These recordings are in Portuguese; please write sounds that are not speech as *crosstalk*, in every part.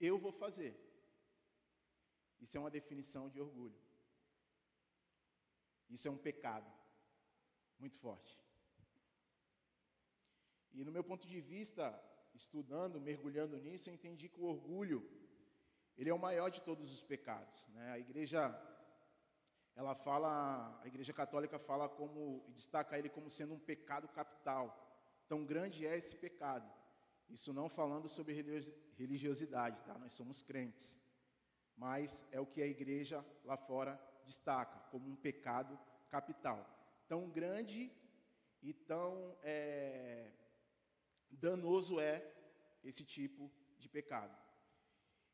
Eu vou fazer. Isso é uma definição de orgulho. Isso é um pecado muito forte. E no meu ponto de vista, estudando, mergulhando nisso, eu entendi que o orgulho, ele é o maior de todos os pecados. Né? A igreja, ela fala, a igreja católica fala como, destaca ele como sendo um pecado capital. Tão grande é esse pecado. Isso não falando sobre religiosidade, tá? Nós somos crentes. Mas é o que a igreja lá fora destaca como um pecado capital. Tão grande e tão é, danoso é esse tipo de pecado.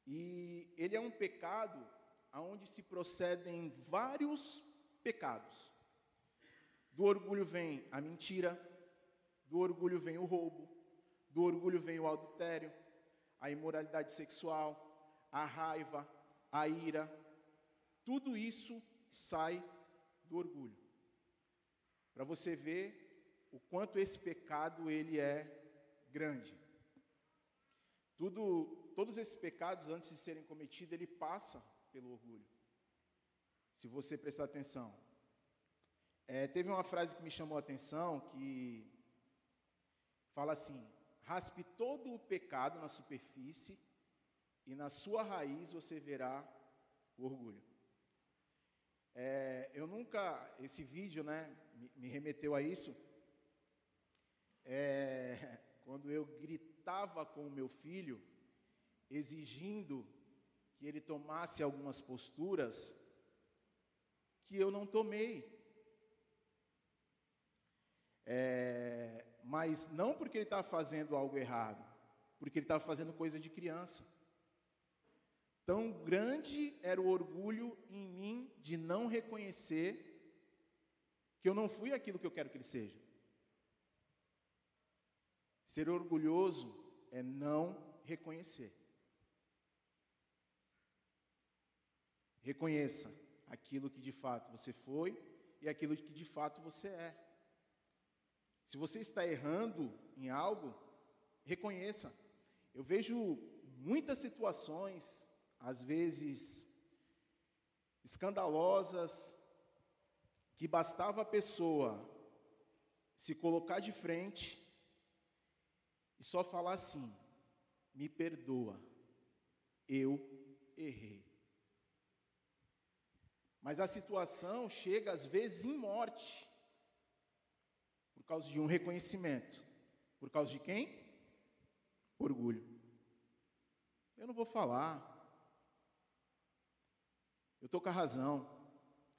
E ele é um pecado aonde se procedem vários pecados. Do orgulho vem a mentira, do orgulho vem o roubo, do orgulho vem o adultério, a imoralidade sexual, a raiva, a ira. Tudo isso sai do orgulho. Para você ver o quanto esse pecado ele é grande. Tudo, todos esses pecados antes de serem cometidos, ele passa pelo orgulho. Se você prestar atenção. É, teve uma frase que me chamou a atenção que fala assim: raspe todo o pecado na superfície e na sua raiz você verá o orgulho. É, eu nunca, esse vídeo, né, me, me remeteu a isso. É, quando eu gritava com o meu filho, exigindo que ele tomasse algumas posturas que eu não tomei. É, mas não porque ele estava fazendo algo errado, porque ele estava fazendo coisa de criança. Tão grande era o orgulho em mim de não reconhecer que eu não fui aquilo que eu quero que ele seja. Ser orgulhoso é não reconhecer. Reconheça aquilo que de fato você foi e aquilo que de fato você é. Se você está errando em algo, reconheça. Eu vejo muitas situações, às vezes escandalosas, que bastava a pessoa se colocar de frente e só falar assim: me perdoa, eu errei. Mas a situação chega às vezes em morte. Por causa de um reconhecimento. Por causa de quem? Orgulho. Eu não vou falar. Eu estou com a razão.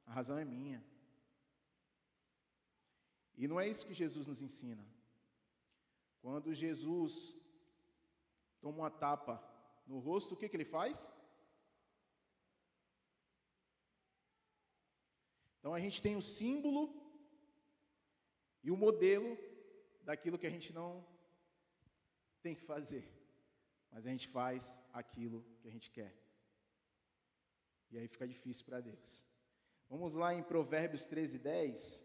A razão é minha. E não é isso que Jesus nos ensina. Quando Jesus toma uma tapa no rosto, o que, que ele faz? Então a gente tem o símbolo e o modelo daquilo que a gente não tem que fazer, mas a gente faz aquilo que a gente quer. E aí fica difícil para Deus. Vamos lá em Provérbios 13, 10,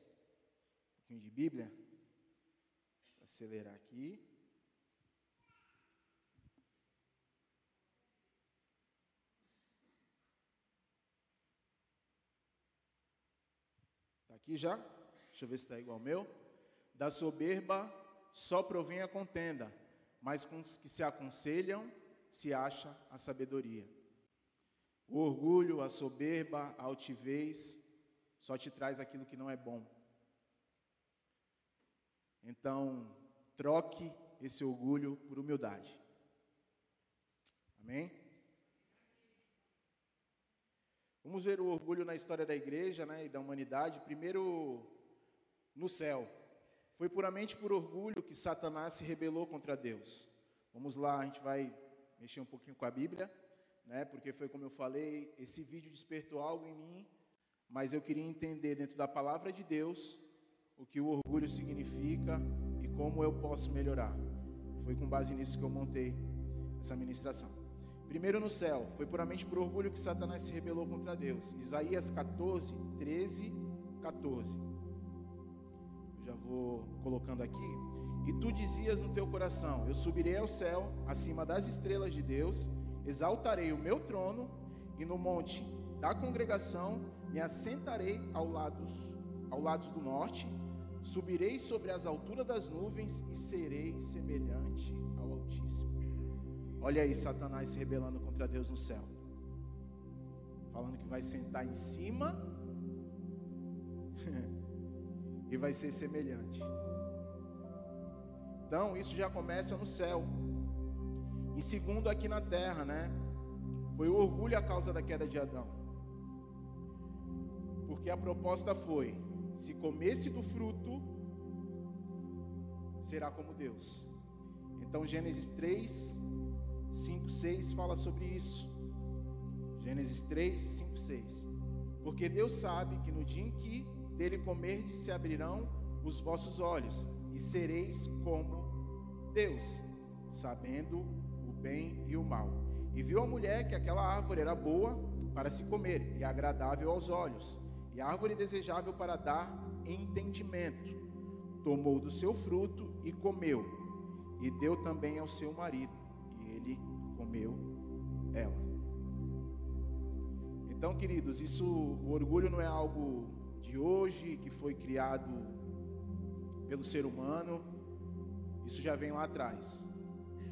um pouquinho de Bíblia, Vou acelerar aqui. Está aqui já? Deixa eu ver se está igual ao meu. Da soberba só provém a contenda, mas com os que se aconselham se acha a sabedoria. O orgulho, a soberba, a altivez só te traz aquilo que não é bom. Então, troque esse orgulho por humildade. Amém? Vamos ver o orgulho na história da igreja né, e da humanidade. Primeiro, no céu. Foi puramente por orgulho que Satanás se rebelou contra Deus. Vamos lá, a gente vai mexer um pouquinho com a Bíblia, né? Porque foi como eu falei, esse vídeo despertou algo em mim, mas eu queria entender dentro da palavra de Deus o que o orgulho significa e como eu posso melhorar. Foi com base nisso que eu montei essa ministração. Primeiro no céu, foi puramente por orgulho que Satanás se rebelou contra Deus. Isaías 14, 13, 14 já vou colocando aqui. E tu dizias no teu coração: Eu subirei ao céu, acima das estrelas de Deus, exaltarei o meu trono e no monte da congregação me assentarei ao lado, ao lado do norte, subirei sobre as alturas das nuvens e serei semelhante ao Altíssimo. Olha aí Satanás se rebelando contra Deus no céu. Falando que vai sentar em cima *laughs* e vai ser semelhante. Então, isso já começa no céu. E segundo aqui na terra, né? Foi o orgulho a causa da queda de Adão. Porque a proposta foi: se comesse do fruto, será como Deus. Então, Gênesis 3, 5, 6 fala sobre isso. Gênesis 3, 5, 6. Porque Deus sabe que no dia em que dele comerdes se abrirão os vossos olhos, e sereis como Deus, sabendo o bem e o mal. E viu a mulher que aquela árvore era boa para se comer e agradável aos olhos, e árvore desejável para dar entendimento. Tomou do seu fruto e comeu, e deu também ao seu marido, e ele comeu ela. Então, queridos, isso, o orgulho não é algo de hoje que foi criado pelo ser humano, isso já vem lá atrás.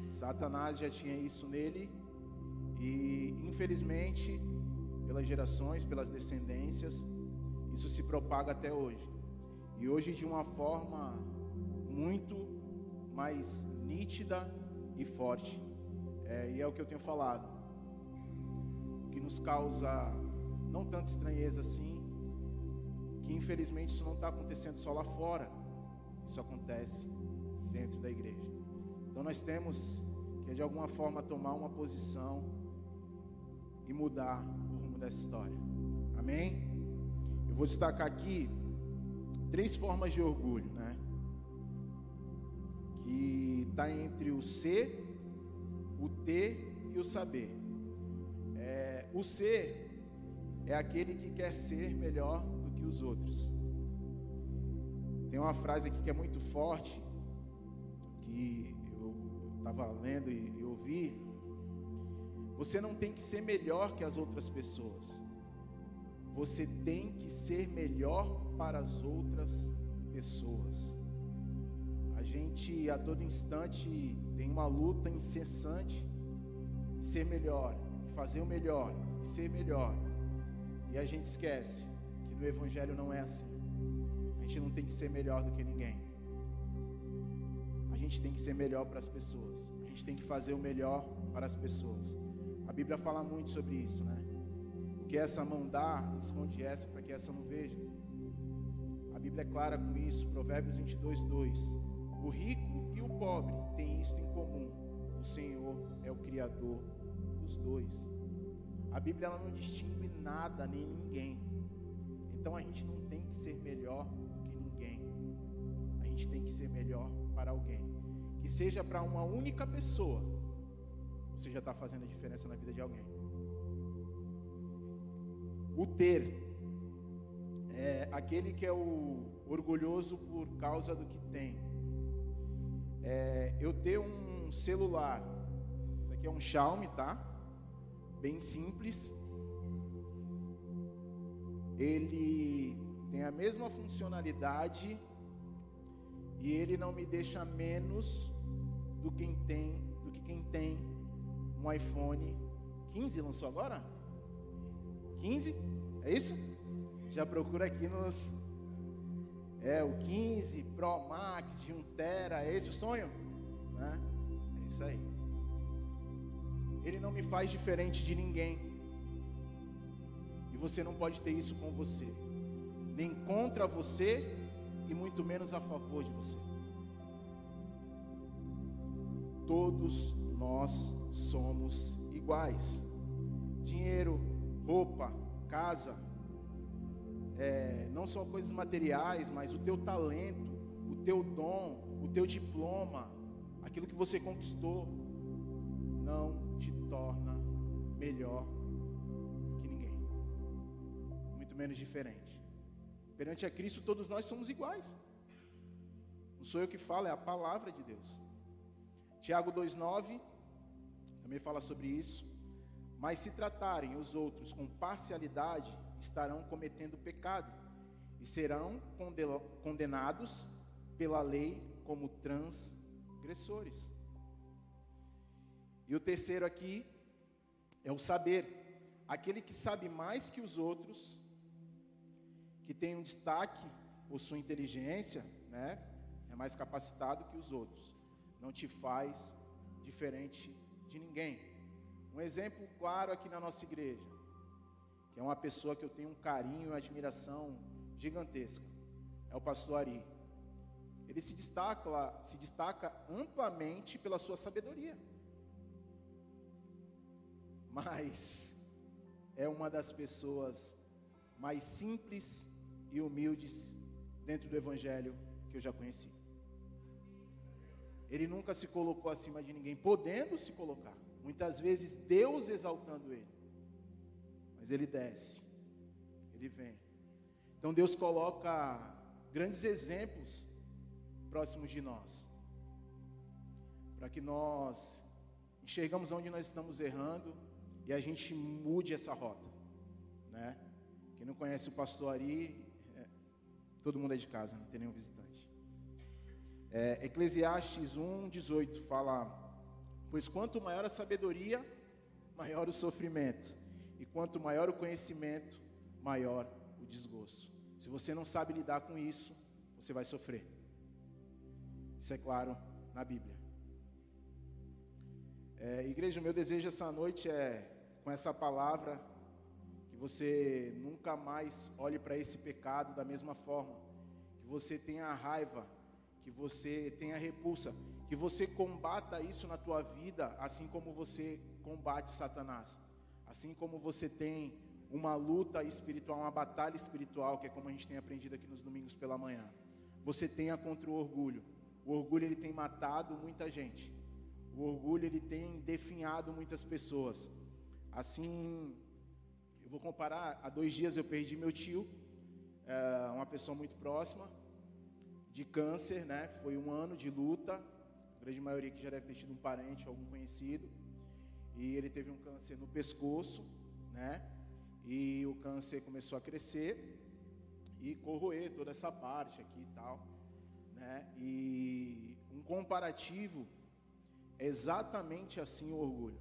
Satanás já tinha isso nele e, infelizmente, pelas gerações, pelas descendências, isso se propaga até hoje. E hoje de uma forma muito mais nítida e forte. É, e é o que eu tenho falado. O que nos causa não tanta estranheza assim, que infelizmente isso não está acontecendo só lá fora, isso acontece dentro da igreja. Então nós temos que de alguma forma tomar uma posição e mudar o rumo dessa história. Amém? Eu vou destacar aqui três formas de orgulho, né? Que está entre o ser, o ter e o saber. É, o ser é aquele que quer ser melhor que os outros. Tem uma frase aqui que é muito forte, que eu estava lendo e, e ouvi, você não tem que ser melhor que as outras pessoas. Você tem que ser melhor para as outras pessoas. A gente a todo instante tem uma luta incessante em ser melhor, fazer o melhor, ser melhor. E a gente esquece que no evangelho não é assim. A gente não tem que ser melhor do que ninguém gente tem que ser melhor para as pessoas. A gente tem que fazer o melhor para as pessoas. A Bíblia fala muito sobre isso, né? O que essa mão dá, esconde essa para que essa não veja. A Bíblia é clara com isso. Provérbios 22, 2. O rico e o pobre têm isto em comum. O Senhor é o Criador dos dois. A Bíblia ela não distingue nada nem ninguém. Então a gente não tem que ser melhor do que ninguém. A gente tem que ser melhor para alguém que seja para uma única pessoa, você já está fazendo a diferença na vida de alguém. O ter é aquele que é o orgulhoso por causa do que tem. É, eu ter um celular, isso aqui é um Xiaomi, tá? Bem simples. Ele tem a mesma funcionalidade e ele não me deixa menos do que tem, do que quem tem um iPhone 15 lançou agora? 15? É isso? Já procura aqui nos é o 15 Pro Max de 1 tera, é esse o sonho? Né? É isso aí. Ele não me faz diferente de ninguém. Você não pode ter isso com você. Nem contra você e muito menos a favor de você. Todos nós somos iguais. Dinheiro, roupa, casa, é, não são coisas materiais, mas o teu talento, o teu dom, o teu diploma, aquilo que você conquistou, não te torna melhor menos diferente. Perante a Cristo, todos nós somos iguais. Não sou eu que falo, é a palavra de Deus. Tiago 2,9 também fala sobre isso. Mas se tratarem os outros com parcialidade, estarão cometendo pecado e serão condenados pela lei como transgressores. E o terceiro aqui é o saber. Aquele que sabe mais que os outros, que tem um destaque por sua inteligência, né? É mais capacitado que os outros. Não te faz diferente de ninguém. Um exemplo claro aqui na nossa igreja, que é uma pessoa que eu tenho um carinho e admiração gigantesca, é o pastor Ari. Ele se destaca, se destaca amplamente pela sua sabedoria. Mas é uma das pessoas mais simples e humildes dentro do evangelho que eu já conheci. Ele nunca se colocou acima de ninguém, podendo se colocar. Muitas vezes Deus exaltando ele. Mas ele desce. Ele vem. Então Deus coloca grandes exemplos próximos de nós. Para que nós enxergamos onde nós estamos errando e a gente mude essa rota, né? Quem não conhece o pastor Ari, todo mundo é de casa, não tem nenhum visitante. É, Eclesiastes 1, 18 fala: Pois quanto maior a sabedoria, maior o sofrimento, e quanto maior o conhecimento, maior o desgosto. Se você não sabe lidar com isso, você vai sofrer. Isso é claro na Bíblia. É, igreja, o meu desejo essa noite é, com essa palavra, você nunca mais olhe para esse pecado da mesma forma, que você tenha raiva, que você tenha repulsa, que você combata isso na tua vida, assim como você combate Satanás, assim como você tem uma luta espiritual, uma batalha espiritual, que é como a gente tem aprendido aqui nos domingos pela manhã. Você tenha contra o orgulho. O orgulho ele tem matado muita gente. O orgulho ele tem definhado muitas pessoas. Assim, eu vou comparar. Há dois dias eu perdi meu tio, é, uma pessoa muito próxima, de câncer, né? Foi um ano de luta. A grande maioria que já deve ter tido um parente, algum conhecido. E ele teve um câncer no pescoço, né? E o câncer começou a crescer e corroer toda essa parte aqui e tal, né? E um comparativo é exatamente assim o orgulho.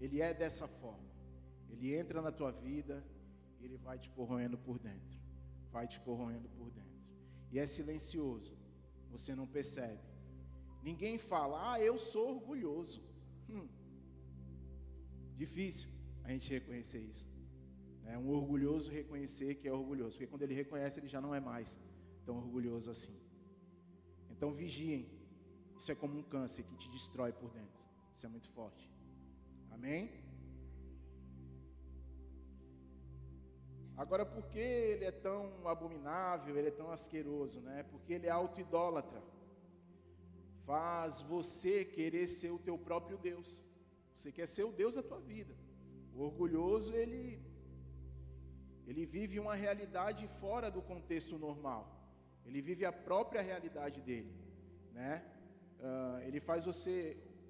Ele é dessa forma. Ele entra na tua vida e ele vai te corroendo por dentro. Vai te corroendo por dentro. E é silencioso. Você não percebe. Ninguém fala, ah, eu sou orgulhoso. Hum. Difícil a gente reconhecer isso. É um orgulhoso reconhecer que é orgulhoso, porque quando ele reconhece, ele já não é mais tão orgulhoso assim. Então vigiem. Isso é como um câncer que te destrói por dentro. Isso é muito forte. Amém? Agora, por que ele é tão abominável, ele é tão asqueroso, né? Porque ele é auto-idólatra. Faz você querer ser o teu próprio Deus. Você quer ser o Deus da tua vida. O orgulhoso, ele ele vive uma realidade fora do contexto normal. Ele vive a própria realidade dele, né? Uh, ele faz você,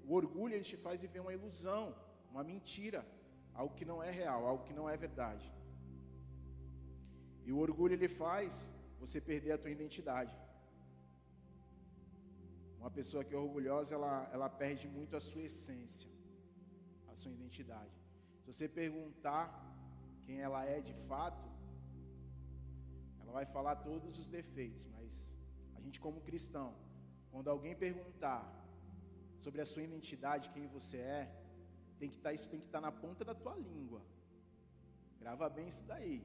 o orgulho ele te faz viver uma ilusão uma mentira, algo que não é real, algo que não é verdade. E o orgulho ele faz você perder a tua identidade. Uma pessoa que é orgulhosa, ela, ela perde muito a sua essência, a sua identidade. Se você perguntar quem ela é de fato, ela vai falar todos os defeitos, mas a gente como cristão, quando alguém perguntar sobre a sua identidade, quem você é, tem que estar, tá, isso tem que estar tá na ponta da tua língua. Grava bem isso daí.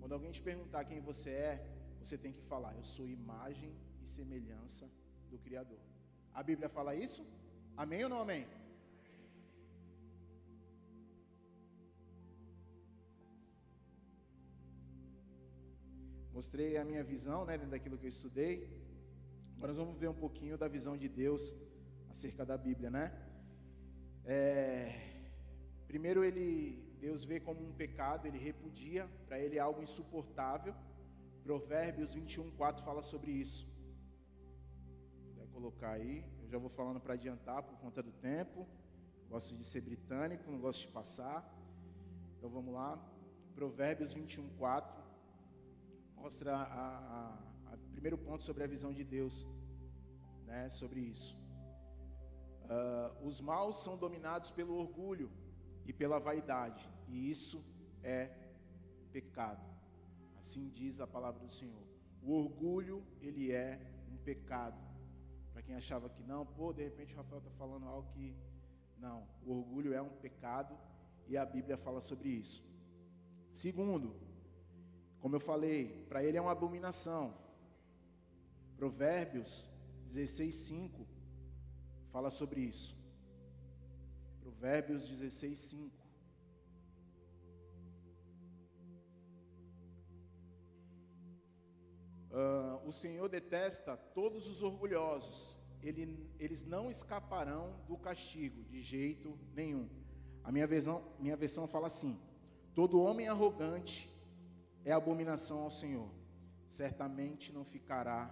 Quando alguém te perguntar quem você é, você tem que falar: Eu sou imagem e semelhança do Criador. A Bíblia fala isso? Amém ou não amém? Mostrei a minha visão, né, dentro daquilo que eu estudei. Agora nós vamos ver um pouquinho da visão de Deus acerca da Bíblia, né? É, primeiro ele Deus vê como um pecado, ele repudia, para ele é algo insuportável. Provérbios 21, 4 fala sobre isso. Vou colocar aí, eu já vou falando para adiantar por conta do tempo. Gosto de ser britânico, não gosto de passar. Então vamos lá. Provérbios 21, 4. Mostra a, a, a primeiro ponto sobre a visão de Deus, né, sobre isso. Uh, os maus são dominados pelo orgulho e pela vaidade, e isso é pecado. Assim diz a palavra do Senhor. O orgulho, ele é um pecado. Para quem achava que não, pô, de repente o Rafael está falando algo que. Não, o orgulho é um pecado e a Bíblia fala sobre isso. Segundo, como eu falei, para ele é uma abominação. Provérbios 16, 5 fala sobre isso. Provérbios 16, 5. Uh, o Senhor detesta todos os orgulhosos, Ele, eles não escaparão do castigo de jeito nenhum. A minha versão, minha versão fala assim: todo homem arrogante é abominação ao Senhor, certamente não ficará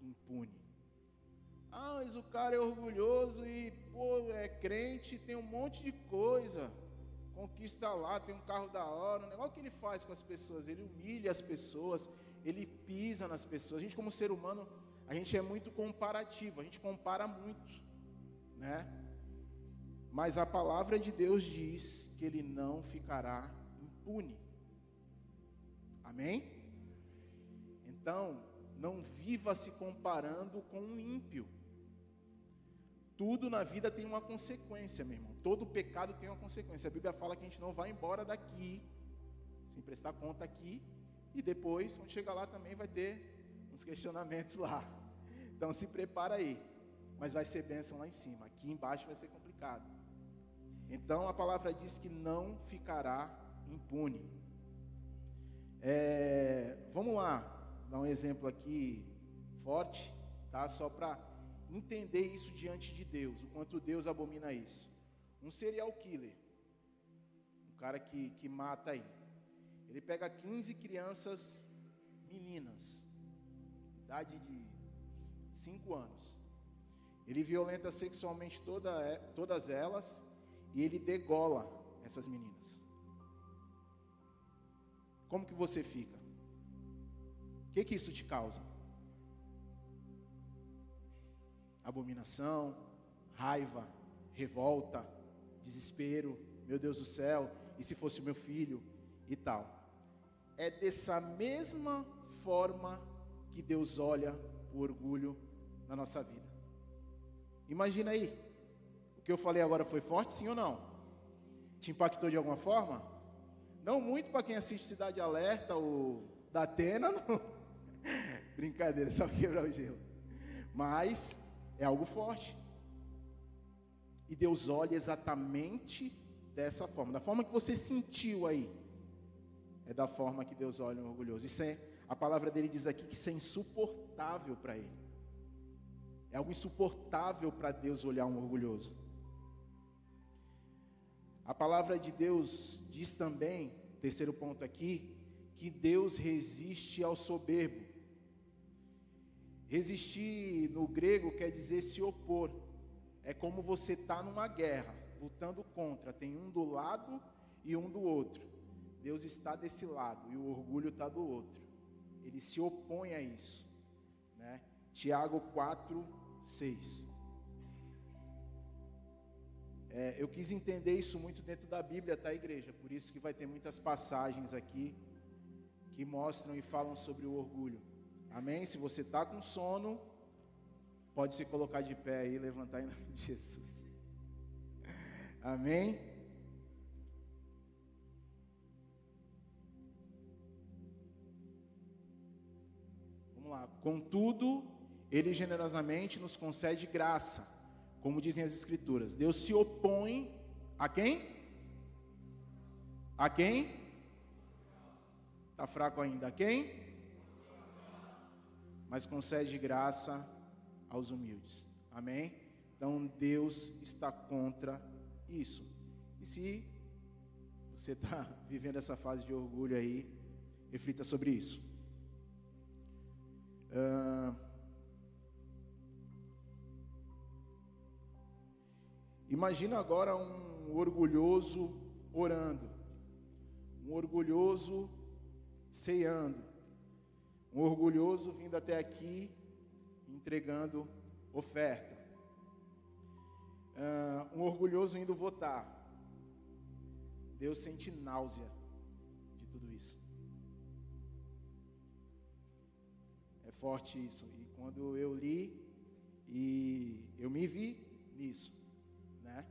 impune. Ah, mas o cara é orgulhoso e pô, é crente, tem um monte de coisa, conquista lá, tem um carro da hora. O negócio que ele faz com as pessoas, ele humilha as pessoas, ele pisa nas pessoas. A gente, como ser humano, a gente é muito comparativo, a gente compara muito, né? Mas a palavra de Deus diz que ele não ficará impune. Amém? Então, não viva se comparando com um ímpio. Tudo na vida tem uma consequência, meu irmão. Todo pecado tem uma consequência. A Bíblia fala que a gente não vai embora daqui sem prestar conta aqui e depois, quando chegar lá, também vai ter uns questionamentos lá. Então se prepara aí. Mas vai ser bênção lá em cima. Aqui embaixo vai ser complicado. Então a palavra diz que não ficará impune. É, vamos lá, dar um exemplo aqui forte, tá? Só para entender isso diante de Deus, o quanto Deus abomina isso. Um serial killer, um cara que, que mata aí. Ele pega 15 crianças meninas, idade de 5 anos. Ele violenta sexualmente toda, todas elas e ele degola essas meninas. Como que você fica? O que que isso te causa? Abominação, raiva, revolta, desespero, meu Deus do céu, e se fosse meu filho e tal é dessa mesma forma que Deus olha o orgulho na nossa vida. Imagina aí, o que eu falei agora foi forte, sim ou não? Te impactou de alguma forma? Não muito para quem assiste Cidade Alerta ou da Atena, *laughs* não. Brincadeira, só quebrar o gelo. Mas é algo forte. E Deus olha exatamente dessa forma, da forma que você sentiu aí é da forma que Deus olha um orgulhoso. Isso é, a palavra dele diz aqui que isso é insuportável para ele. É algo insuportável para Deus olhar um orgulhoso. A palavra de Deus diz também, terceiro ponto aqui, que Deus resiste ao soberbo. Resistir no grego quer dizer se opor. É como você está numa guerra, lutando contra. Tem um do lado e um do outro. Deus está desse lado e o orgulho está do outro. Ele se opõe a isso. Né? Tiago 4, 6. É, eu quis entender isso muito dentro da Bíblia, tá, igreja? Por isso que vai ter muitas passagens aqui que mostram e falam sobre o orgulho. Amém? Se você está com sono, pode se colocar de pé aí e levantar em nome de Jesus. Amém? Vamos lá. Contudo, ele generosamente nos concede graça, como dizem as escrituras. Deus se opõe a quem? A quem? Está fraco ainda. A quem? Mas concede graça aos humildes. Amém? Então Deus está contra isso. E se você está *laughs* vivendo essa fase de orgulho aí, reflita sobre isso. Uh, Imagina agora um orgulhoso orando, um orgulhoso ceando, um orgulhoso vindo até aqui entregando oferta, uh, um orgulhoso indo votar. Deus sente náusea de tudo isso. É forte isso. E quando eu li e eu me vi nisso, né?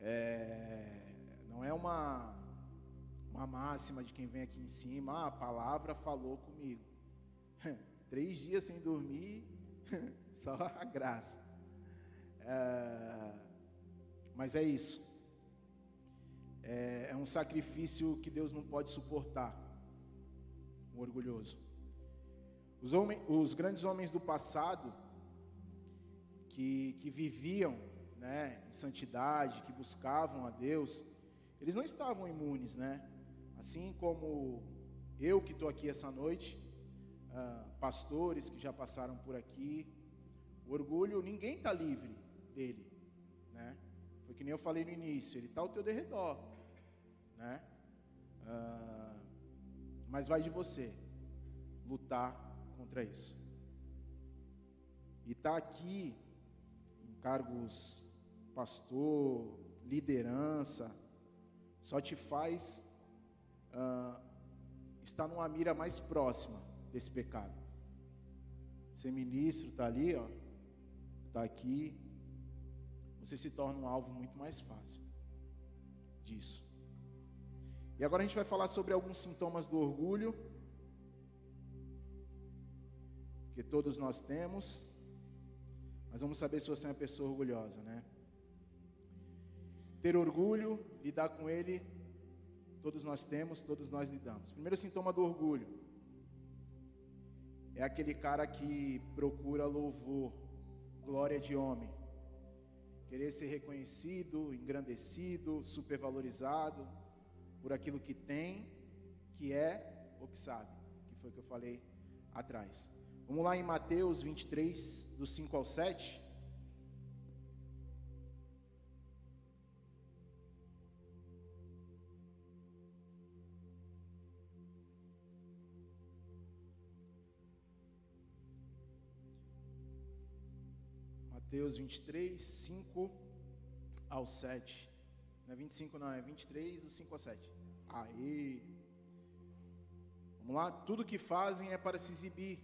É, não é uma uma máxima de quem vem aqui em cima, ah, a palavra falou comigo. *laughs* Três dias sem dormir, *laughs* só a graça. É, mas é isso. É, é um sacrifício que Deus não pode suportar. Um orgulhoso. Os, homens, os grandes homens do passado, que, que viviam né, em santidade, que buscavam a Deus, eles não estavam imunes, né? Assim como eu que estou aqui essa noite, uh, pastores que já passaram por aqui, o orgulho, ninguém está livre dele, né? Foi que nem eu falei no início, ele está ao teu derredor, né? Uh, mas vai de você lutar contra isso. E está aqui em cargos pastor, liderança, só te faz uh, estar numa mira mais próxima desse pecado. Ser ministro está ali, ó, está aqui, você se torna um alvo muito mais fácil disso. E agora a gente vai falar sobre alguns sintomas do orgulho que todos nós temos, mas vamos saber se você é uma pessoa orgulhosa, né? Ter orgulho, lidar com ele, todos nós temos, todos nós lidamos. Primeiro sintoma do orgulho é aquele cara que procura louvor, glória de homem, querer ser reconhecido, engrandecido, supervalorizado por aquilo que tem, que é ou que sabe, que foi o que eu falei atrás. Vamos lá em Mateus 23, do 5 ao 7. Mateus 23, 5 ao 7. Não é 25 não, é 23, do 5 ao 7. Aí. Vamos lá? Tudo que fazem é para se exibir.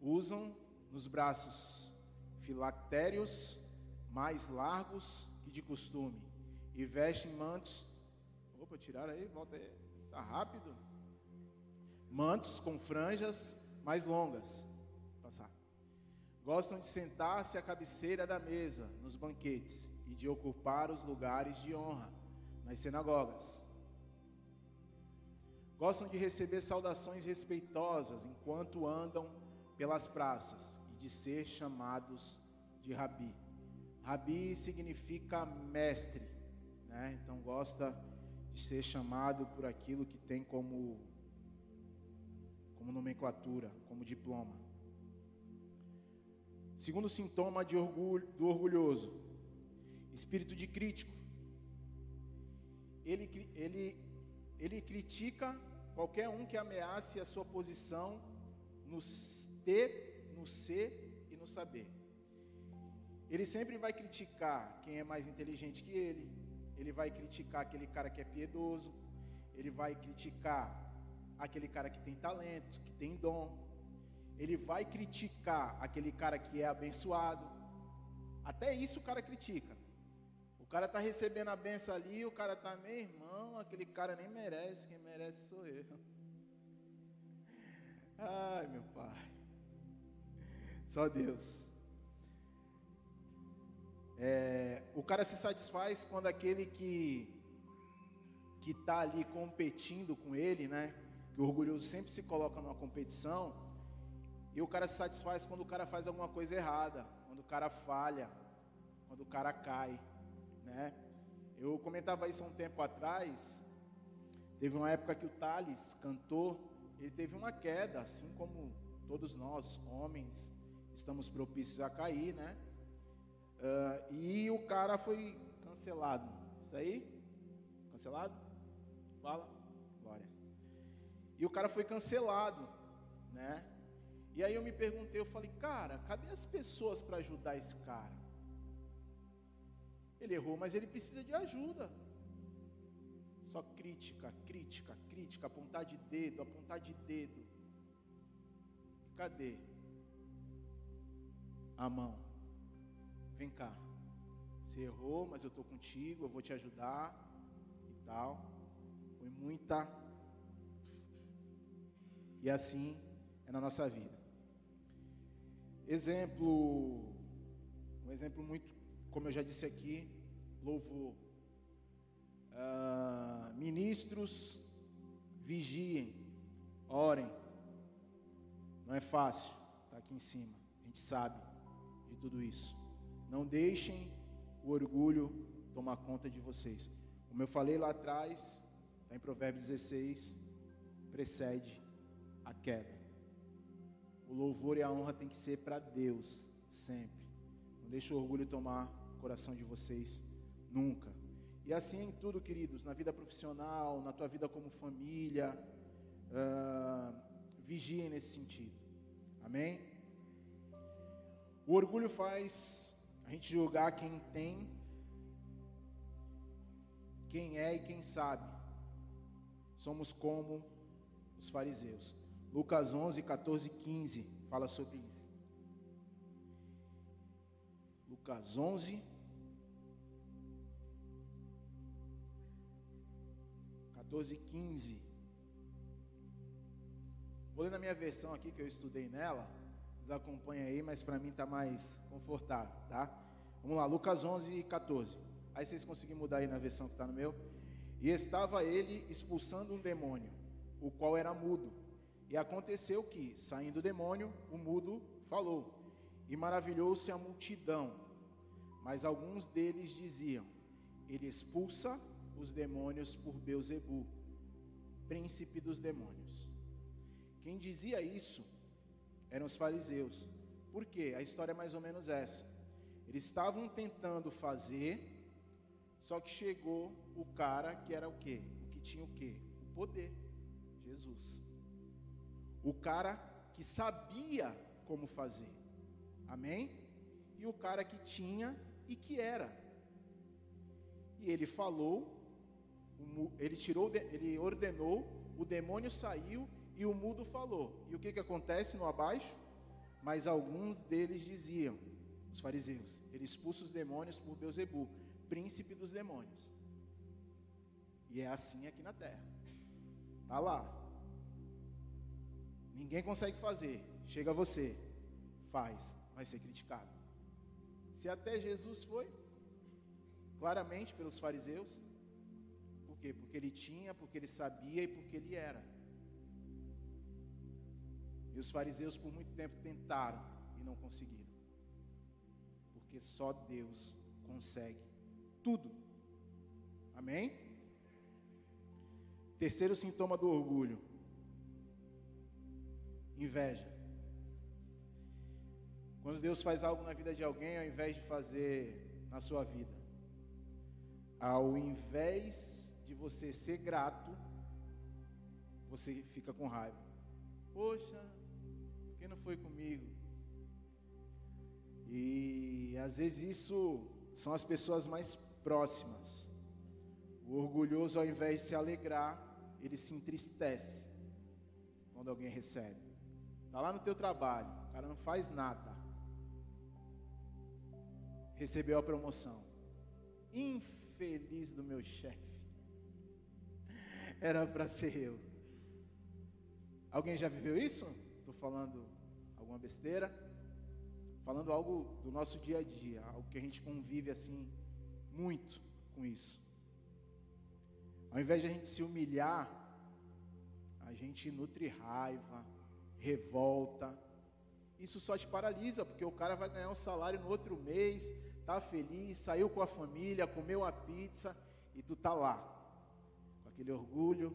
Usam nos braços filactérios mais largos que de costume e vestem mantos. Opa, tiraram aí, volta aí. Tá rápido. Mantos com franjas mais longas Gostam de sentar-se à cabeceira da mesa nos banquetes e de ocupar os lugares de honra nas sinagogas. Gostam de receber saudações respeitosas enquanto andam pelas praças e de ser chamados de rabi. Rabi significa mestre, né? Então gosta de ser chamado por aquilo que tem como como nomenclatura, como diploma. Segundo sintoma de orgulho, do orgulhoso, espírito de crítico. Ele, ele, ele critica qualquer um que ameace a sua posição no ter, no ser e no saber. Ele sempre vai criticar quem é mais inteligente que ele, ele vai criticar aquele cara que é piedoso, ele vai criticar aquele cara que tem talento, que tem dom, ele vai criticar aquele cara que é abençoado. Até isso o cara critica. O cara está recebendo a benção ali, o cara está, meu irmão, aquele cara nem merece, quem merece sou eu. *laughs* Ai, meu pai. Só Deus. É, o cara se satisfaz quando aquele que que está ali competindo com ele, né? Que o orgulhoso sempre se coloca numa competição e o cara se satisfaz quando o cara faz alguma coisa errada, quando o cara falha, quando o cara cai, né? Eu comentava isso há um tempo atrás. Teve uma época que o Thales, cantor, ele teve uma queda, assim como todos nós, homens, estamos propícios a cair, né? Uh, e o cara foi cancelado. Isso aí? Cancelado? Fala. Glória. E o cara foi cancelado, né? E aí eu me perguntei, eu falei, cara, cadê as pessoas para ajudar esse cara? Ele errou, mas ele precisa de ajuda. Só crítica, crítica, crítica, apontar de dedo, apontar de dedo. Cadê a mão? Vem cá. Você errou, mas eu estou contigo, eu vou te ajudar e tal. Foi muita. E assim é na nossa vida. Exemplo, um exemplo muito, como eu já disse aqui, louvor. Uh, ministros, vigiem, orem. Não é fácil, está aqui em cima, a gente sabe de tudo isso. Não deixem o orgulho tomar conta de vocês. Como eu falei lá atrás, está em Provérbios 16, precede a queda. O louvor e a honra tem que ser para Deus, sempre. Não deixe o orgulho tomar o coração de vocês, nunca. E assim em tudo, queridos, na vida profissional, na tua vida como família, uh, vigiem nesse sentido. Amém? O orgulho faz a gente julgar quem tem, quem é e quem sabe. Somos como os fariseus. Lucas 11, 14 15 fala sobre isso. Lucas 11, 14, 15. Vou ler na minha versão aqui, que eu estudei nela. Vocês acompanham aí, mas para mim está mais confortável, tá? Vamos lá, Lucas 11, 14. Aí vocês conseguem mudar aí na versão que está no meu. E estava ele expulsando um demônio, o qual era mudo e aconteceu que, saindo o demônio, o mudo falou, e maravilhou-se a multidão. Mas alguns deles diziam: Ele expulsa os demônios por Beuzebu, príncipe dos demônios. Quem dizia isso eram os fariseus. Por quê? A história é mais ou menos essa. Eles estavam tentando fazer, só que chegou o cara que era o quê? O que tinha o quê? O poder. Jesus o cara que sabia como fazer. Amém? E o cara que tinha e que era. E ele falou, ele tirou, ele ordenou, o demônio saiu e o mudo falou. E o que que acontece no abaixo? Mas alguns deles diziam, os fariseus, ele expulsa os demônios por Beuzebu, príncipe dos demônios. E é assim aqui na terra. Tá lá, Ninguém consegue fazer. Chega você, faz, vai ser criticado. Se até Jesus foi, claramente pelos fariseus, por quê? Porque ele tinha, porque ele sabia e porque ele era. E os fariseus por muito tempo tentaram e não conseguiram. Porque só Deus consegue tudo. Amém? Terceiro sintoma do orgulho Inveja. Quando Deus faz algo na vida de alguém, ao invés de fazer na sua vida, ao invés de você ser grato, você fica com raiva. Poxa, por que não foi comigo? E às vezes isso são as pessoas mais próximas. O orgulhoso, ao invés de se alegrar, ele se entristece quando alguém recebe. Está lá no teu trabalho, o cara não faz nada. Recebeu a promoção. Infeliz do meu chefe. *laughs* Era para ser eu. Alguém já viveu isso? Estou falando alguma besteira? Falando algo do nosso dia a dia, algo que a gente convive assim muito com isso. Ao invés de a gente se humilhar, a gente nutre raiva, revolta. Isso só te paralisa, porque o cara vai ganhar um salário no outro mês, tá feliz, saiu com a família, comeu a pizza e tu tá lá, com aquele orgulho,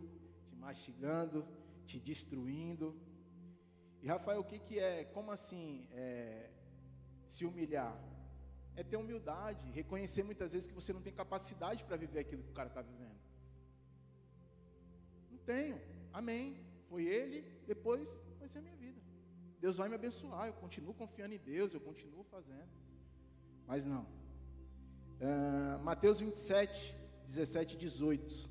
te mastigando, te destruindo. E Rafael, o que, que é? Como assim é, se humilhar? é ter humildade, reconhecer muitas vezes que você não tem capacidade para viver aquilo que o cara está vivendo. Não tenho. Amém. Foi ele, depois vai ser a minha vida. Deus vai me abençoar, eu continuo confiando em Deus, eu continuo fazendo. Mas não. Uh, Mateus 27, 17 e 18.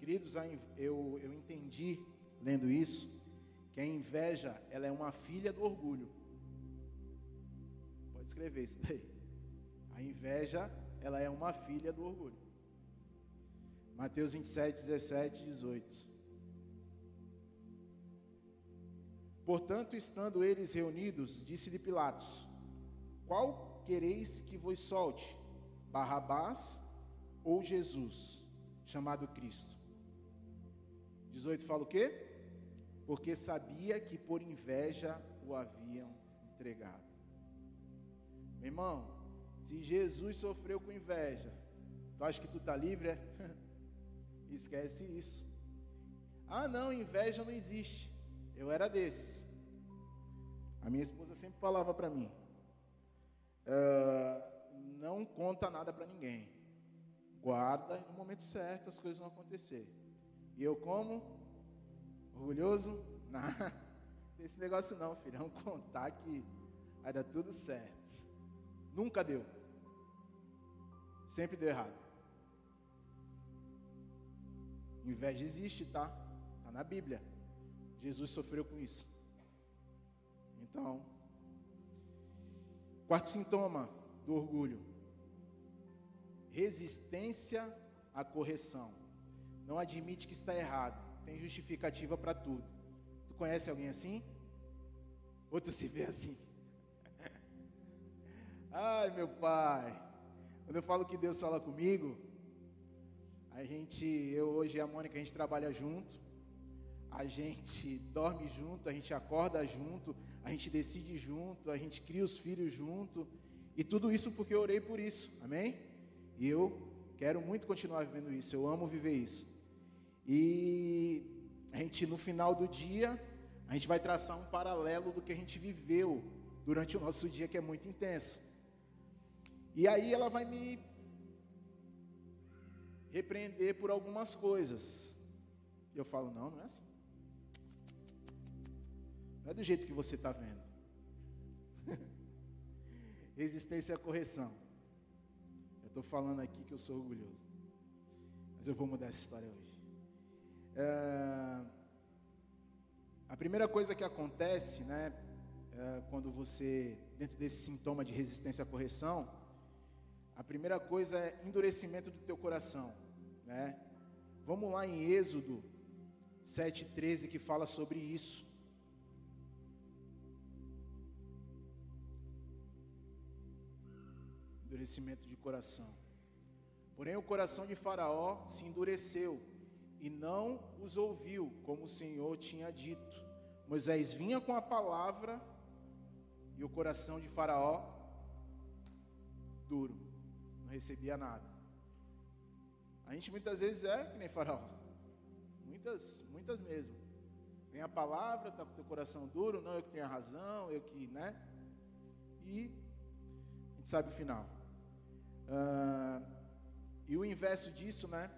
Queridos, eu, eu entendi, lendo isso, que a inveja, ela é uma filha do orgulho. Pode escrever isso daí. A inveja, ela é uma filha do orgulho. Mateus 27, 17 e 18. Portanto, estando eles reunidos, disse-lhe Pilatos: Qual quereis que vos solte? Barrabás ou Jesus, chamado Cristo? 18 fala o quê? Porque sabia que por inveja o haviam entregado. Meu irmão, se Jesus sofreu com inveja, tu acha que tu está livre? É? *laughs* Esquece isso. Ah, não, inveja não existe. Eu era desses. A minha esposa sempre falava para mim: uh, não conta nada para ninguém. Guarda e no momento certo as coisas vão acontecer. E eu como? Orgulhoso? *laughs* Não, esse negócio não, filho. Vamos contar que vai dar tudo certo. Nunca deu. Sempre deu errado. Inveja existe, tá? Está na Bíblia. Jesus sofreu com isso. Então, quarto sintoma do orgulho: resistência à correção. Não admite que está errado. Tem justificativa para tudo. Tu conhece alguém assim? Ou tu se vê assim? *laughs* Ai, meu pai. Quando eu falo que Deus fala comigo, a gente, eu hoje e a Mônica, a gente trabalha junto a gente dorme junto, a gente acorda junto, a gente decide junto, a gente cria os filhos junto, e tudo isso porque eu orei por isso, amém? E eu quero muito continuar vivendo isso, eu amo viver isso. E a gente, no final do dia, a gente vai traçar um paralelo do que a gente viveu durante o nosso dia, que é muito intenso. E aí ela vai me repreender por algumas coisas. Eu falo, não, não é assim. Não é do jeito que você está vendo. *laughs* Resistência à correção. Eu estou falando aqui que eu sou orgulhoso. Mas eu vou mudar essa história hoje. É, a primeira coisa que acontece, né, é, quando você, dentro desse sintoma de resistência à correção, a primeira coisa é endurecimento do teu coração, né? Vamos lá em Êxodo 7:13 que fala sobre isso. endurecimento de coração. Porém, o coração de Faraó se endureceu e não os ouviu, como o Senhor tinha dito. Moisés vinha com a palavra e o coração de Faraó duro, não recebia nada. A gente muitas vezes é que nem Faraó, muitas, muitas mesmo. Vem a palavra, está com o teu coração duro, não eu que tenho a razão, eu que, né? E a gente sabe o final. Uh, e o inverso disso, né?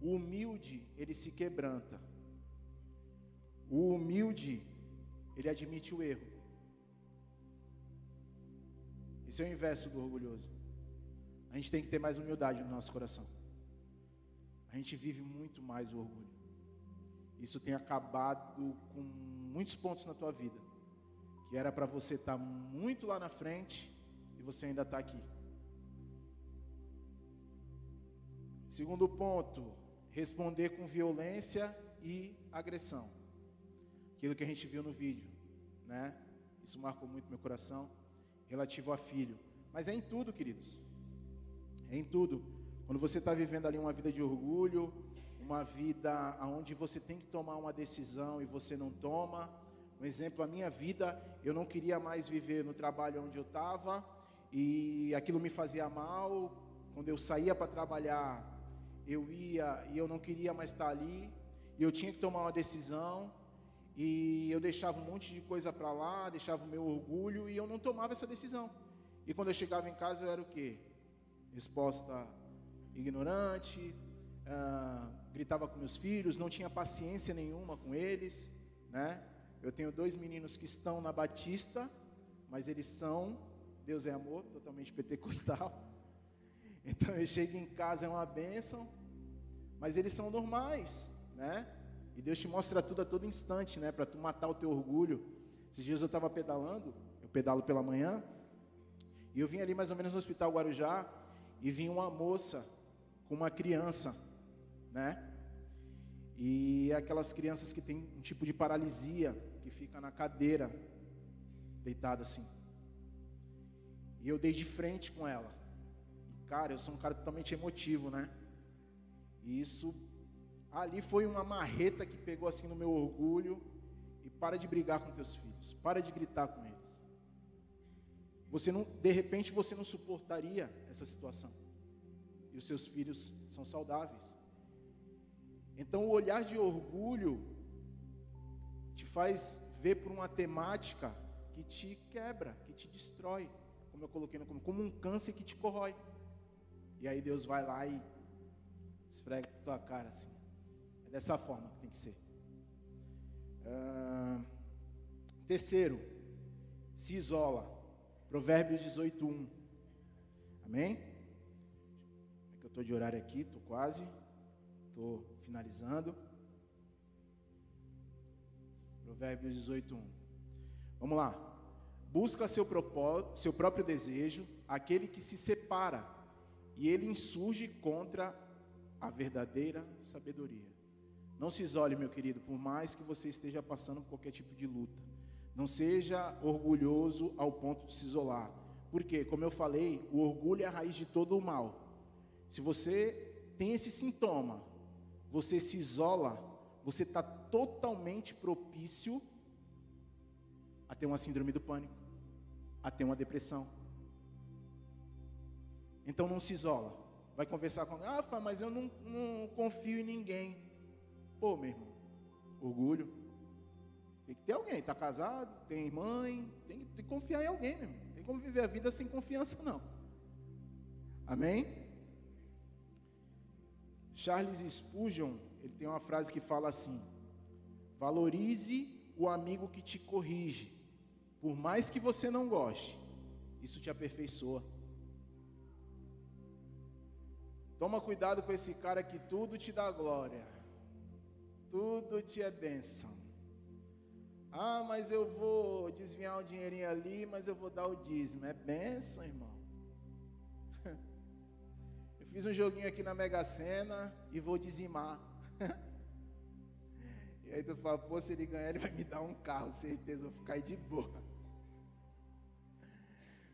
O humilde, ele se quebranta. O humilde, ele admite o erro. Esse é o inverso do orgulhoso. A gente tem que ter mais humildade no nosso coração. A gente vive muito mais o orgulho. Isso tem acabado com muitos pontos na tua vida. Que era para você estar tá muito lá na frente e você ainda está aqui. Segundo ponto, responder com violência e agressão. Aquilo que a gente viu no vídeo, né? Isso marcou muito meu coração, relativo a filho. Mas é em tudo, queridos. É em tudo. Quando você está vivendo ali uma vida de orgulho, uma vida onde você tem que tomar uma decisão e você não toma. Um exemplo, a minha vida, eu não queria mais viver no trabalho onde eu estava e aquilo me fazia mal. Quando eu saía para trabalhar, eu ia e eu não queria mais estar ali, e eu tinha que tomar uma decisão, E eu deixava um monte de coisa para lá, deixava o meu orgulho e eu não tomava essa decisão. E quando eu chegava em casa eu era o quê? Resposta ignorante, ah, gritava com meus filhos, não tinha paciência nenhuma com eles, né? Eu tenho dois meninos que estão na Batista, mas eles são, Deus é amor, totalmente *laughs* pentecostal. Então eu chego em casa é uma bênção, mas eles são normais, né? E Deus te mostra tudo a todo instante, né? Para tu matar o teu orgulho. Esses dias eu estava pedalando, eu pedalo pela manhã, e eu vim ali mais ou menos no Hospital Guarujá, e vi uma moça com uma criança, né? E aquelas crianças que têm um tipo de paralisia, que fica na cadeira, deitada assim. E eu dei de frente com ela. E, cara, eu sou um cara totalmente emotivo, né? E isso ali foi uma marreta que pegou assim no meu orgulho. E para de brigar com teus filhos, para de gritar com eles. Você não, de repente você não suportaria essa situação. Os seus filhos são saudáveis. Então o olhar de orgulho te faz ver por uma temática que te quebra, que te destrói, como eu coloquei no como, como um câncer que te corrói. E aí Deus vai lá e esfrega a tua cara assim. É dessa forma que tem que ser. Uh, terceiro, se isola. Provérbios 18:1. Amém? Estou de horário aqui, estou quase, estou finalizando. Provérbios 18:1. Vamos lá. Busca seu seu próprio desejo, aquele que se separa, e ele insurge contra a verdadeira sabedoria. Não se isole, meu querido, por mais que você esteja passando por qualquer tipo de luta. Não seja orgulhoso ao ponto de se isolar. Porque, como eu falei, o orgulho é a raiz de todo o mal. Se você tem esse sintoma, você se isola, você está totalmente propício a ter uma síndrome do pânico, a ter uma depressão. Então não se isola. Vai conversar com ah, mas eu não, não confio em ninguém. Pô, meu irmão, orgulho. Tem que ter alguém, está casado, tem mãe, tem, tem que confiar em alguém, meu irmão. Tem como viver a vida sem confiança, não. Amém? Charles Spurgeon, ele tem uma frase que fala assim: Valorize o amigo que te corrige, por mais que você não goste, isso te aperfeiçoa. Toma cuidado com esse cara que tudo te dá glória, tudo te é bênção. Ah, mas eu vou desviar um dinheirinho ali, mas eu vou dar o dízimo. É bênção, irmão. Fiz um joguinho aqui na Mega Sena e vou dizimar. *laughs* E aí tu fala, pô, se ele ganhar, ele vai me dar um carro, certeza, vou ficar aí de boa.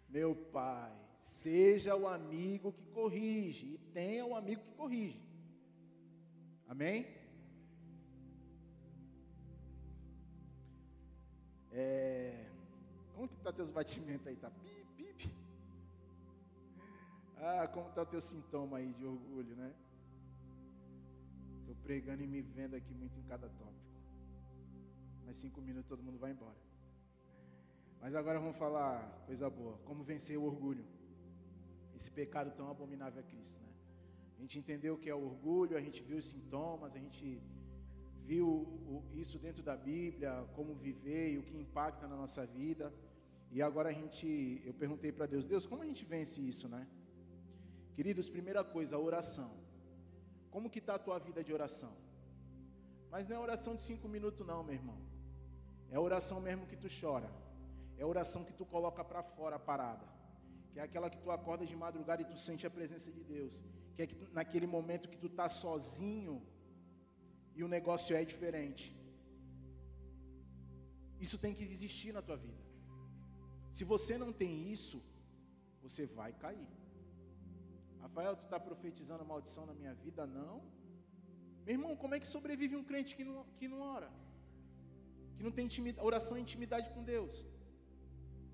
Meu pai, seja o amigo que corrige, e tenha um amigo que corrige. Amém? É, como que tá teus batimentos aí? Tá pip. Ah, como tá o teu sintoma aí de orgulho, né? Estou pregando e me vendo aqui muito em cada tópico. Mais cinco minutos todo mundo vai embora. Mas agora vamos falar coisa boa. Como vencer o orgulho. Esse pecado tão abominável a Cristo, né? A gente entendeu o que é o orgulho, a gente viu os sintomas, a gente viu isso dentro da Bíblia, como viver e o que impacta na nossa vida. E agora a gente, eu perguntei para Deus, Deus, como a gente vence isso, né? Queridos, primeira coisa, a oração. Como que está a tua vida de oração? Mas não é oração de cinco minutos não, meu irmão. É oração mesmo que tu chora. É oração que tu coloca para fora a parada. Que é aquela que tu acorda de madrugada e tu sente a presença de Deus. Que é que naquele momento que tu tá sozinho e o negócio é diferente. Isso tem que existir na tua vida. Se você não tem isso, você vai cair. Rafael, tu está profetizando maldição na minha vida? Não. Meu irmão, como é que sobrevive um crente que não, que não ora? Que não tem intimidade, oração é intimidade com Deus.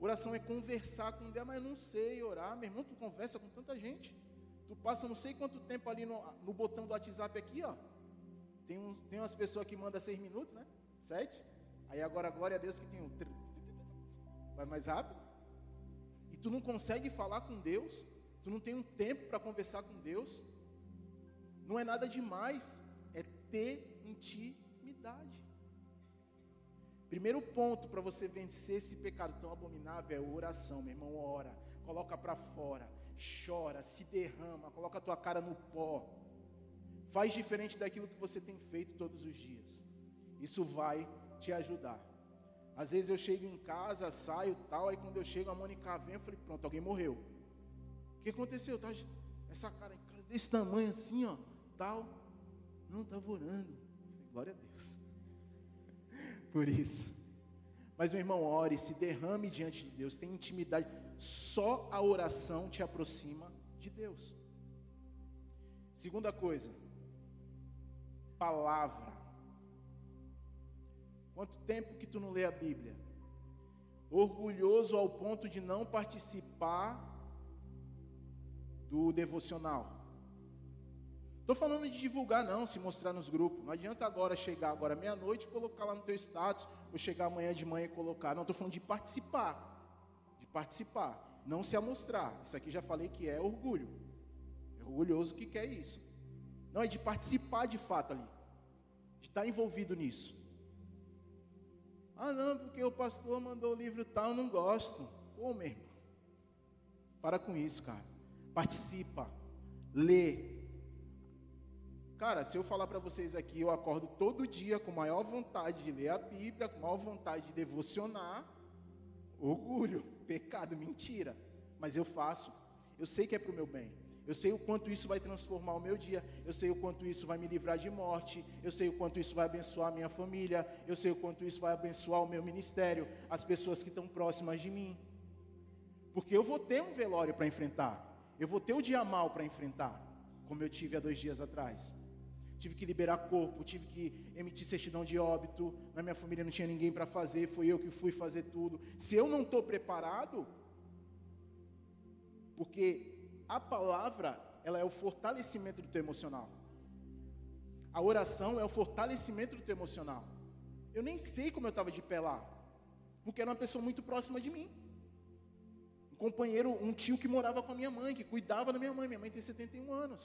Oração é conversar com Deus, mas eu não sei orar. Meu irmão, tu conversa com tanta gente. Tu passa não sei quanto tempo ali no, no botão do WhatsApp aqui, ó. Tem, uns, tem umas pessoas que mandam seis minutos, né? Sete. Aí agora, glória a Deus que tem um. Vai mais rápido. E tu não consegue falar com Deus. Tu não tem um tempo para conversar com Deus. Não é nada demais. É ter intimidade. Primeiro ponto para você vencer esse pecado tão abominável é oração, meu irmão. Ora, coloca para fora, chora, se derrama, coloca a tua cara no pó. Faz diferente daquilo que você tem feito todos os dias. Isso vai te ajudar. Às vezes eu chego em casa, saio tal, aí quando eu chego a Mônica vem, eu falei, pronto, alguém morreu. O que aconteceu? Tá, essa cara, cara desse tamanho assim, ó, tal. Não, estava orando. Glória a Deus. *laughs* Por isso. Mas meu irmão, ore, se derrame diante de Deus, tenha intimidade. Só a oração te aproxima de Deus. Segunda coisa, palavra. Quanto tempo que tu não lê a Bíblia? Orgulhoso ao ponto de não participar do devocional. Estou falando de divulgar não, se mostrar nos grupos. Não adianta agora chegar agora meia-noite e colocar lá no teu status, ou chegar amanhã de manhã e colocar. Não, estou falando de participar. De participar. Não se amostrar. Isso aqui já falei que é orgulho. É orgulhoso que quer isso. Não, é de participar de fato ali. De estar envolvido nisso. Ah, não, porque o pastor mandou o livro tal, eu não gosto. Pô, meu irmão. Para com isso, cara. Participa. Lê. Cara, se eu falar para vocês aqui, eu acordo todo dia com maior vontade de ler a Bíblia, com maior vontade de devocionar. Orgulho, pecado, mentira. Mas eu faço. Eu sei que é para o meu bem. Eu sei o quanto isso vai transformar o meu dia. Eu sei o quanto isso vai me livrar de morte. Eu sei o quanto isso vai abençoar a minha família. Eu sei o quanto isso vai abençoar o meu ministério, as pessoas que estão próximas de mim. Porque eu vou ter um velório para enfrentar. Eu vou ter o dia mal para enfrentar, como eu tive há dois dias atrás. Tive que liberar corpo, tive que emitir certidão de óbito. Na minha família não tinha ninguém para fazer, foi eu que fui fazer tudo. Se eu não estou preparado, porque a palavra, ela é o fortalecimento do teu emocional. A oração é o fortalecimento do teu emocional. Eu nem sei como eu estava de pé lá, porque era uma pessoa muito próxima de mim. Companheiro, um tio que morava com a minha mãe, que cuidava da minha mãe. Minha mãe tem 71 anos.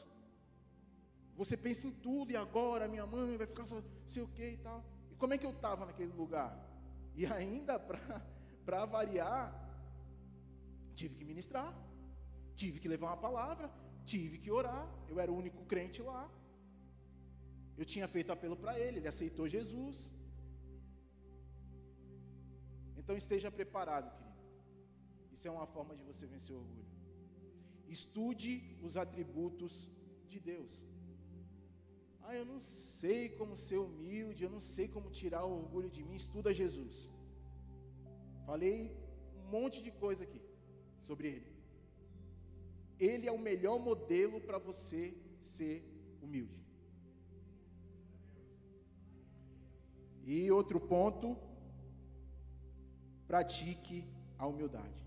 Você pensa em tudo, e agora minha mãe vai ficar só, sei o que e tal. E como é que eu estava naquele lugar? E ainda, *laughs* para variar, tive que ministrar. Tive que levar uma palavra, tive que orar. Eu era o único crente lá. Eu tinha feito apelo para ele, ele aceitou Jesus. Então esteja preparado, querido. Isso é uma forma de você vencer o orgulho. Estude os atributos de Deus. Ah, eu não sei como ser humilde, eu não sei como tirar o orgulho de mim. Estuda Jesus. Falei um monte de coisa aqui sobre ele. Ele é o melhor modelo para você ser humilde. E outro ponto, pratique a humildade.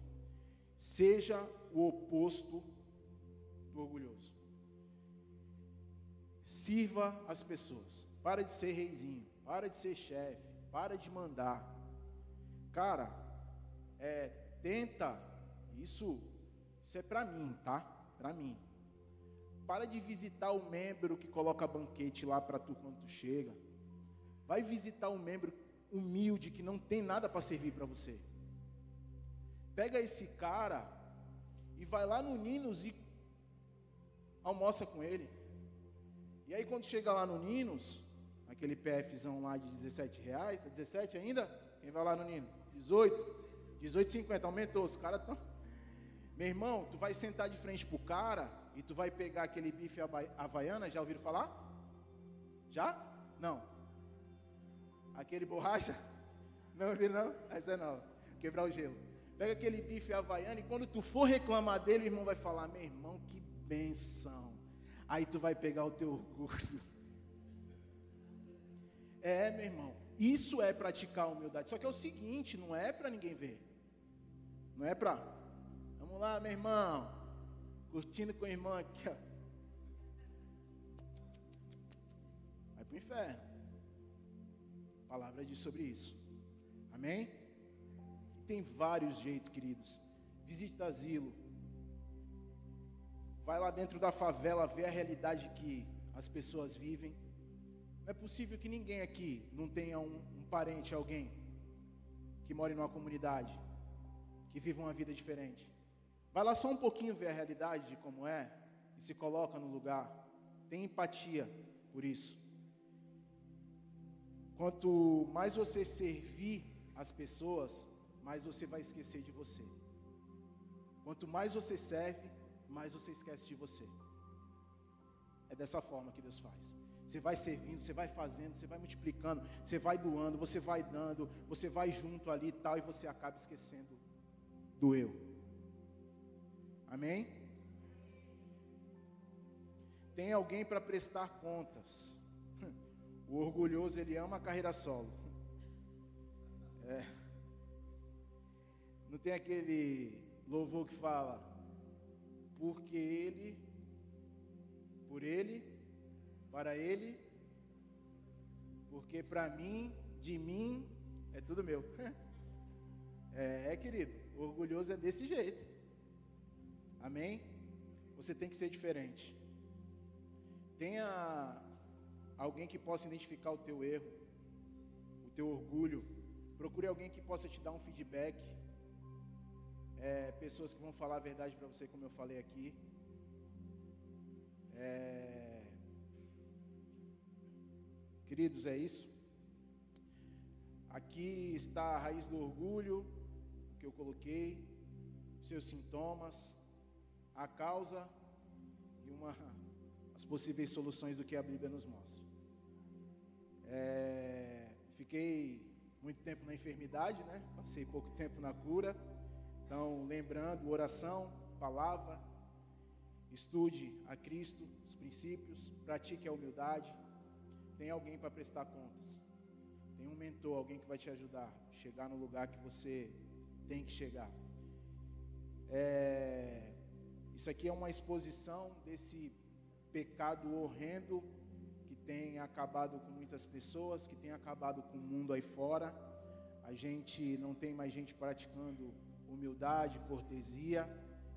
Seja o oposto do orgulhoso. Sirva as pessoas. Para de ser reizinho. Para de ser chefe. Para de mandar. Cara, é, tenta. Isso isso é para mim, tá? Para mim. Para de visitar o membro que coloca banquete lá para tu quando tu chega. Vai visitar um membro humilde que não tem nada para servir para você. Pega esse cara e vai lá no Ninos e almoça com ele. E aí quando chega lá no Ninos, aquele PFzão lá de 17 reais, tá 17 ainda? Quem vai lá no Nino? 18? 18,50, aumentou, os caras estão meu irmão, tu vai sentar de frente para o cara e tu vai pegar aquele bife havaiana, já ouviram falar? Já? Não. Aquele borracha? *laughs* Não ouviram não? Essa é nova. Quebrar o gelo. Pega aquele bife havaiana e quando tu for reclamar dele, o irmão vai falar, meu irmão, que benção. Aí tu vai pegar o teu orgulho. É, meu irmão. Isso é praticar a humildade. Só que é o seguinte, não é para ninguém ver. Não é para Vamos lá, meu irmão. Curtindo com o irmão aqui, ó. Vai para o inferno. A palavra diz sobre isso. Amém? Tem vários jeitos, queridos. Visite asilo. Vai lá dentro da favela ver a realidade que as pessoas vivem. Não é possível que ninguém aqui não tenha um, um parente, alguém que mora numa comunidade, que vive uma vida diferente. Vai lá só um pouquinho ver a realidade de como é e se coloca no lugar. Tem empatia por isso. Quanto mais você servir as pessoas, mais você vai esquecer de você. Quanto mais você serve, mais você esquece de você. É dessa forma que Deus faz. Você vai servindo, você vai fazendo, você vai multiplicando, você vai doando, você vai dando, você vai junto ali e tal, e você acaba esquecendo do eu. Amém? Tem alguém para prestar contas. *laughs* O orgulhoso ele ama a carreira solo. *laughs* É. Não tem aquele louvor que fala, porque ele, por ele, para ele, porque para mim, de mim, é tudo meu. *laughs* É, é, querido, orgulhoso é desse jeito. Amém? Você tem que ser diferente. Tenha alguém que possa identificar o teu erro, o teu orgulho. Procure alguém que possa te dar um feedback. É, pessoas que vão falar a verdade para você, como eu falei aqui. É... Queridos, é isso. Aqui está a raiz do orgulho, que eu coloquei, seus sintomas, a causa e uma, as possíveis soluções do que a Bíblia nos mostra. É, fiquei muito tempo na enfermidade, né? Passei pouco tempo na cura. Então, lembrando, oração, palavra, estude a Cristo, os princípios, pratique a humildade. Tem alguém para prestar contas. Tem um mentor, alguém que vai te ajudar a chegar no lugar que você tem que chegar. É, isso aqui é uma exposição desse pecado horrendo que tem acabado com muitas pessoas, que tem acabado com o mundo aí fora. A gente não tem mais gente praticando humildade, cortesia,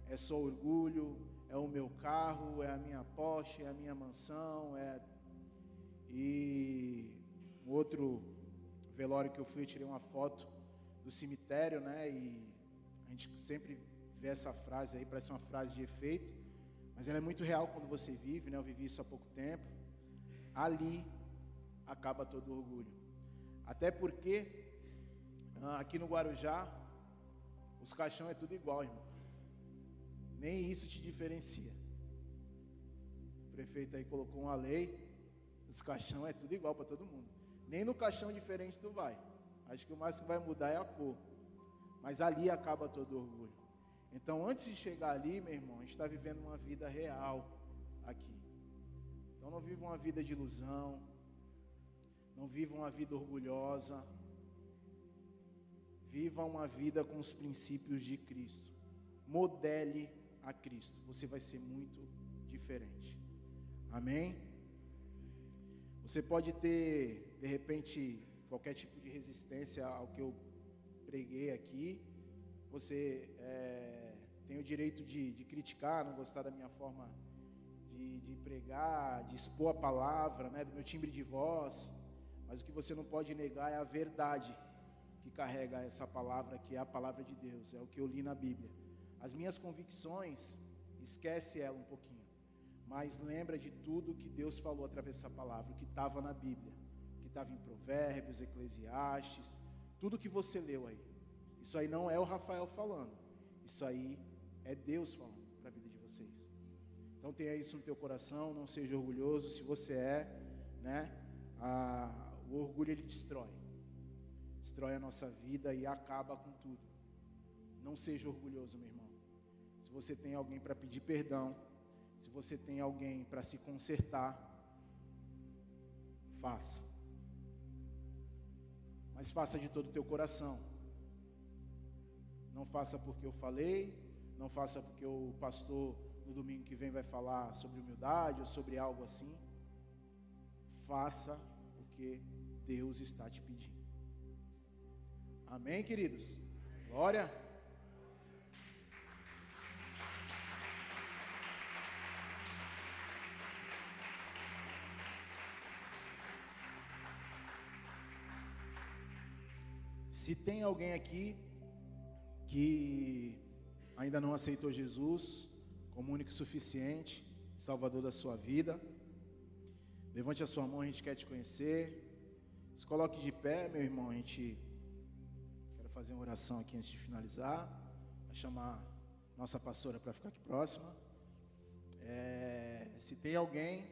é só orgulho, é o meu carro, é a minha Porsche, é a minha mansão, é e um outro velório que eu fui, eu tirei uma foto do cemitério, né? E a gente sempre vê essa frase aí, parece uma frase de efeito, mas ela é muito real quando você vive, né? Eu vivi isso há pouco tempo. Ali acaba todo orgulho. Até porque ah, aqui no Guarujá os caixão é tudo igual, irmão. Nem isso te diferencia. O prefeito aí colocou uma lei, os caixão é tudo igual para todo mundo. Nem no caixão diferente tu vai. Acho que o mais que vai mudar é a cor. Mas ali acaba todo orgulho. Então, antes de chegar ali, meu irmão, a gente está vivendo uma vida real aqui. Então, não viva uma vida de ilusão. Não viva uma vida orgulhosa. Viva uma vida com os princípios de Cristo. Modele a Cristo. Você vai ser muito diferente. Amém? Você pode ter, de repente, qualquer tipo de resistência ao que eu preguei aqui. Você é, tem o direito de, de, criticar, não gostar da minha forma de, de, pregar, de expor a palavra, né, do meu timbre de voz. Mas o que você não pode negar é a verdade que carrega essa palavra, que é a palavra de Deus, é o que eu li na Bíblia. As minhas convicções, esquece ela um pouquinho, mas lembra de tudo que Deus falou através dessa palavra, que estava na Bíblia estava em Provérbios, Eclesiastes, tudo que você leu aí. Isso aí não é o Rafael falando. Isso aí é Deus falando para a vida de vocês. Então tenha isso no teu coração, não seja orgulhoso. Se você é, né? O orgulho ele destrói. Destrói a nossa vida e acaba com tudo. Não seja orgulhoso, meu irmão. Se você tem alguém para pedir perdão, se você tem alguém para se consertar, faça mas faça de todo o teu coração. Não faça porque eu falei, não faça porque o pastor no domingo que vem vai falar sobre humildade ou sobre algo assim. Faça porque Deus está te pedindo. Amém, queridos? Glória. Se tem alguém aqui que ainda não aceitou Jesus como único e suficiente, Salvador da sua vida, levante a sua mão, a gente quer te conhecer. Se coloque de pé, meu irmão, a gente fazer uma oração aqui antes de finalizar. Vou chamar nossa pastora para ficar aqui próxima. É, se tem alguém